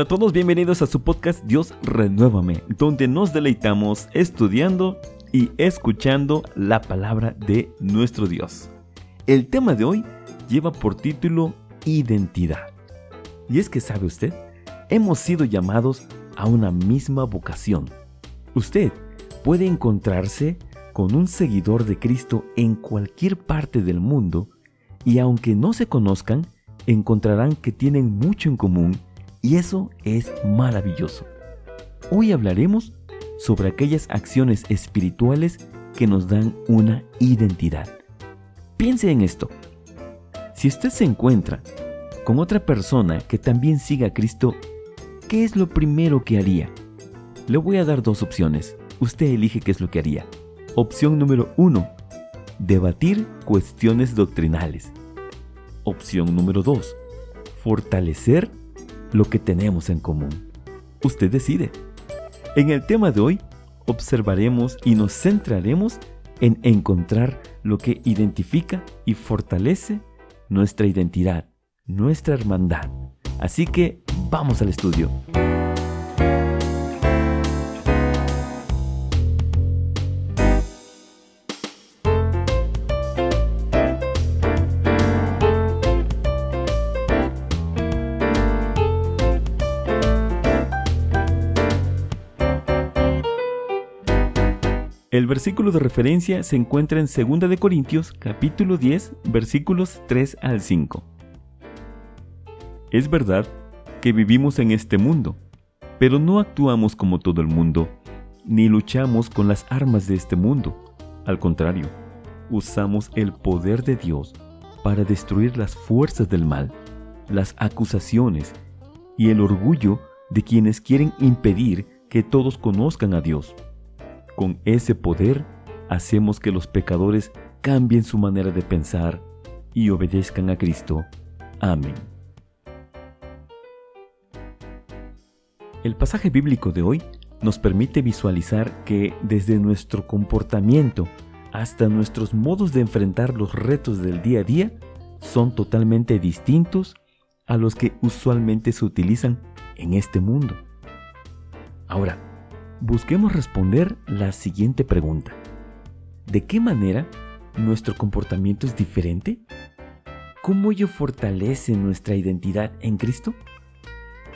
Hola a todos, bienvenidos a su podcast Dios Renuévame, donde nos deleitamos estudiando y escuchando la palabra de nuestro Dios. El tema de hoy lleva por título Identidad. Y es que, ¿sabe usted? Hemos sido llamados a una misma vocación. Usted puede encontrarse con un seguidor de Cristo en cualquier parte del mundo y aunque no se conozcan, encontrarán que tienen mucho en común y eso es maravilloso. Hoy hablaremos sobre aquellas acciones espirituales que nos dan una identidad. Piense en esto. Si usted se encuentra con otra persona que también siga a Cristo, ¿qué es lo primero que haría? Le voy a dar dos opciones. Usted elige qué es lo que haría. Opción número uno, debatir cuestiones doctrinales. Opción número dos, fortalecer lo que tenemos en común. Usted decide. En el tema de hoy observaremos y nos centraremos en encontrar lo que identifica y fortalece nuestra identidad, nuestra hermandad. Así que vamos al estudio. El versículo de referencia se encuentra en 2 de Corintios capítulo 10 versículos 3 al 5. Es verdad que vivimos en este mundo, pero no actuamos como todo el mundo, ni luchamos con las armas de este mundo. Al contrario, usamos el poder de Dios para destruir las fuerzas del mal, las acusaciones y el orgullo de quienes quieren impedir que todos conozcan a Dios. Con ese poder hacemos que los pecadores cambien su manera de pensar y obedezcan a Cristo. Amén. El pasaje bíblico de hoy nos permite visualizar que desde nuestro comportamiento hasta nuestros modos de enfrentar los retos del día a día son totalmente distintos a los que usualmente se utilizan en este mundo. Ahora, busquemos responder la siguiente pregunta. ¿De qué manera nuestro comportamiento es diferente? ¿Cómo ello fortalece nuestra identidad en Cristo?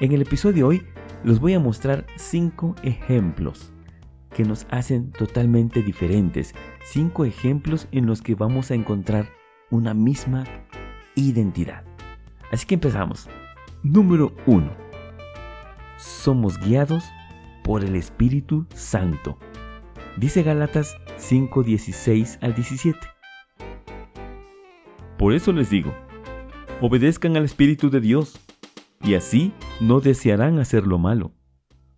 En el episodio de hoy los voy a mostrar cinco ejemplos que nos hacen totalmente diferentes. Cinco ejemplos en los que vamos a encontrar una misma identidad. Así que empezamos. Número 1. Somos guiados por el Espíritu Santo. Dice Galatas 5:16 al 17. Por eso les digo, obedezcan al Espíritu de Dios, y así no desearán hacer lo malo,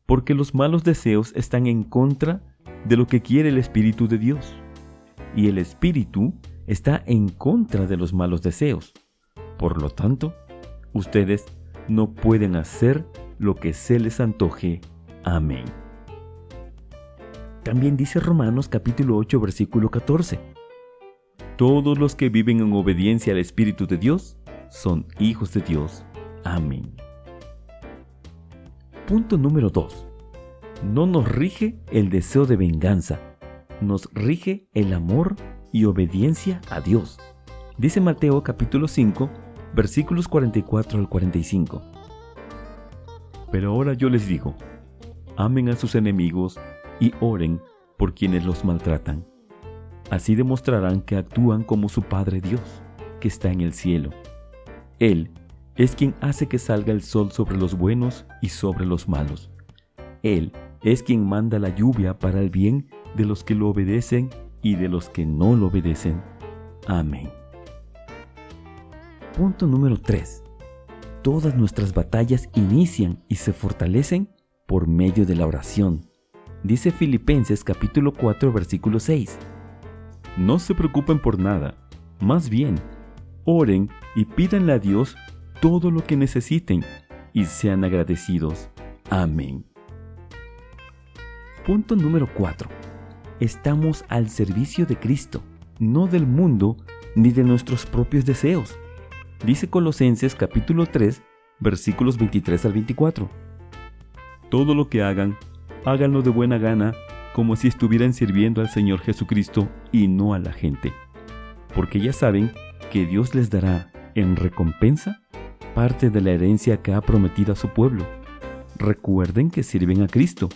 porque los malos deseos están en contra de lo que quiere el Espíritu de Dios, y el Espíritu está en contra de los malos deseos. Por lo tanto, ustedes no pueden hacer lo que se les antoje Amén. También dice Romanos capítulo 8 versículo 14. Todos los que viven en obediencia al Espíritu de Dios son hijos de Dios. Amén. Punto número 2. No nos rige el deseo de venganza, nos rige el amor y obediencia a Dios. Dice Mateo capítulo 5 versículos 44 al 45. Pero ahora yo les digo, amen a sus enemigos y oren por quienes los maltratan. Así demostrarán que actúan como su Padre Dios, que está en el cielo. Él es quien hace que salga el sol sobre los buenos y sobre los malos. Él es quien manda la lluvia para el bien de los que lo obedecen y de los que no lo obedecen. Amén. Punto número 3. Todas nuestras batallas inician y se fortalecen por medio de la oración. Dice Filipenses capítulo 4 versículo 6. No se preocupen por nada, más bien, oren y pídanle a Dios todo lo que necesiten y sean agradecidos. Amén. Punto número 4. Estamos al servicio de Cristo, no del mundo ni de nuestros propios deseos. Dice Colosenses capítulo 3 versículos 23 al 24 todo lo que hagan, háganlo de buena gana, como si estuvieran sirviendo al Señor Jesucristo y no a la gente. Porque ya saben que Dios les dará en recompensa parte de la herencia que ha prometido a su pueblo. Recuerden que sirven a Cristo,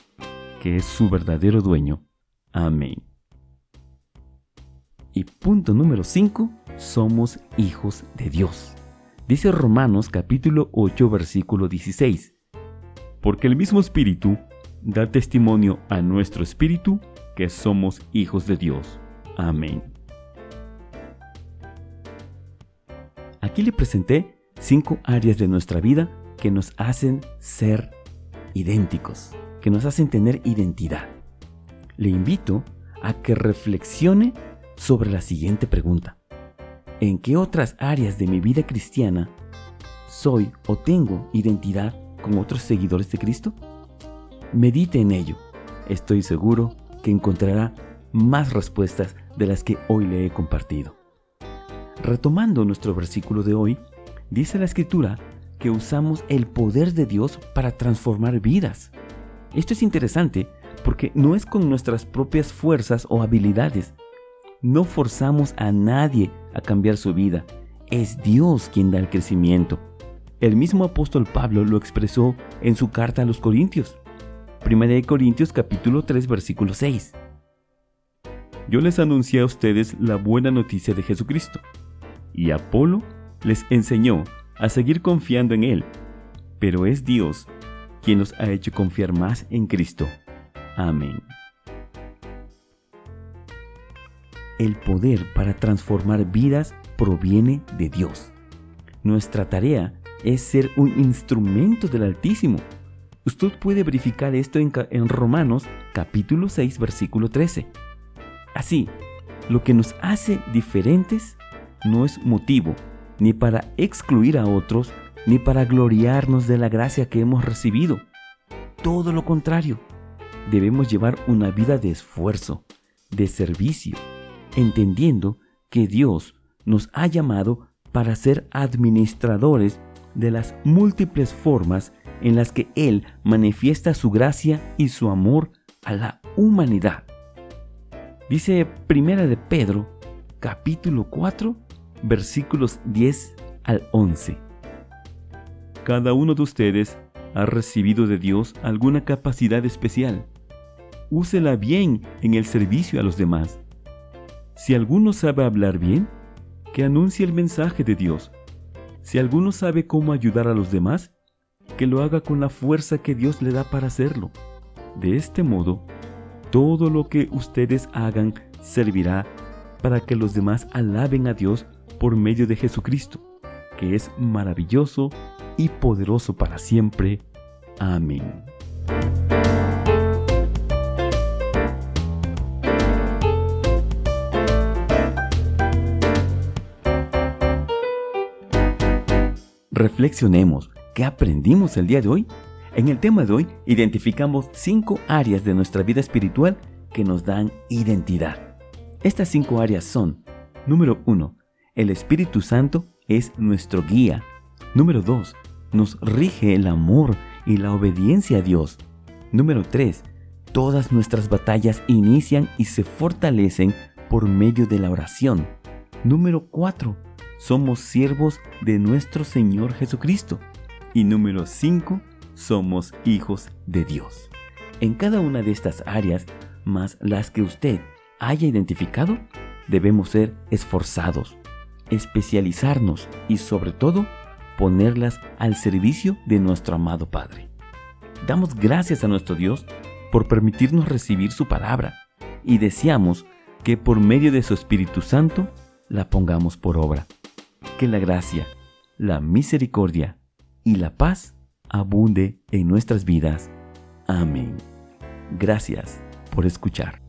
que es su verdadero dueño. Amén. Y punto número 5, somos hijos de Dios. Dice Romanos capítulo 8 versículo 16. Porque el mismo Espíritu da testimonio a nuestro Espíritu que somos hijos de Dios. Amén. Aquí le presenté cinco áreas de nuestra vida que nos hacen ser idénticos, que nos hacen tener identidad. Le invito a que reflexione sobre la siguiente pregunta. ¿En qué otras áreas de mi vida cristiana soy o tengo identidad otros seguidores de Cristo? Medite en ello. Estoy seguro que encontrará más respuestas de las que hoy le he compartido. Retomando nuestro versículo de hoy, dice la escritura que usamos el poder de Dios para transformar vidas. Esto es interesante porque no es con nuestras propias fuerzas o habilidades. No forzamos a nadie a cambiar su vida. Es Dios quien da el crecimiento. El mismo apóstol Pablo lo expresó en su carta a los Corintios. 1 Corintios capítulo 3 versículo 6. Yo les anuncié a ustedes la buena noticia de Jesucristo y Apolo les enseñó a seguir confiando en Él, pero es Dios quien nos ha hecho confiar más en Cristo. Amén. El poder para transformar vidas proviene de Dios. Nuestra tarea es ser un instrumento del Altísimo. Usted puede verificar esto en, Romanos capítulo 6 versículo 13. Así, lo que nos hace diferentes no es motivo ni para excluir a otros, ni para gloriarnos de la gracia que hemos recibido. Todo lo contrario, debemos llevar una vida de esfuerzo, de servicio, entendiendo que Dios nos ha llamado para ser administradores de las múltiples formas en las que Él manifiesta su gracia y su amor a la humanidad. Dice Primera de Pedro, capítulo 4, versículos 10 al 11. Cada uno de ustedes ha recibido de Dios alguna capacidad especial. Úsela bien en el servicio a los demás. Si alguno sabe hablar bien, que anuncie el mensaje de Dios. Si alguno sabe cómo ayudar a los demás, que lo haga con la fuerza que Dios le da para hacerlo. De este modo, todo lo que ustedes hagan servirá para que los demás alaben a Dios por medio de Jesucristo, que es maravilloso y poderoso para siempre. Amén. Reflexionemos, ¿qué aprendimos el día de hoy? En el tema de hoy identificamos cinco áreas de nuestra vida espiritual que nos dan identidad. Estas cinco áreas son, número uno, el Espíritu Santo es nuestro guía. Número 2. Nos rige el amor y la obediencia a Dios. Número 3. Todas nuestras batallas inician y se fortalecen por medio de la oración. Número 4. Somos siervos de nuestro Señor Jesucristo. Y número 5. Somos hijos de Dios. En cada una de estas áreas, más las que usted haya identificado, debemos ser esforzados, especializarnos y sobre todo ponerlas al servicio de nuestro amado Padre. Damos gracias a nuestro Dios por permitirnos recibir su palabra y deseamos que por medio de su Espíritu Santo la pongamos por obra. Que la gracia, la misericordia y la paz abunde en nuestras vidas. Amén. Gracias por escuchar.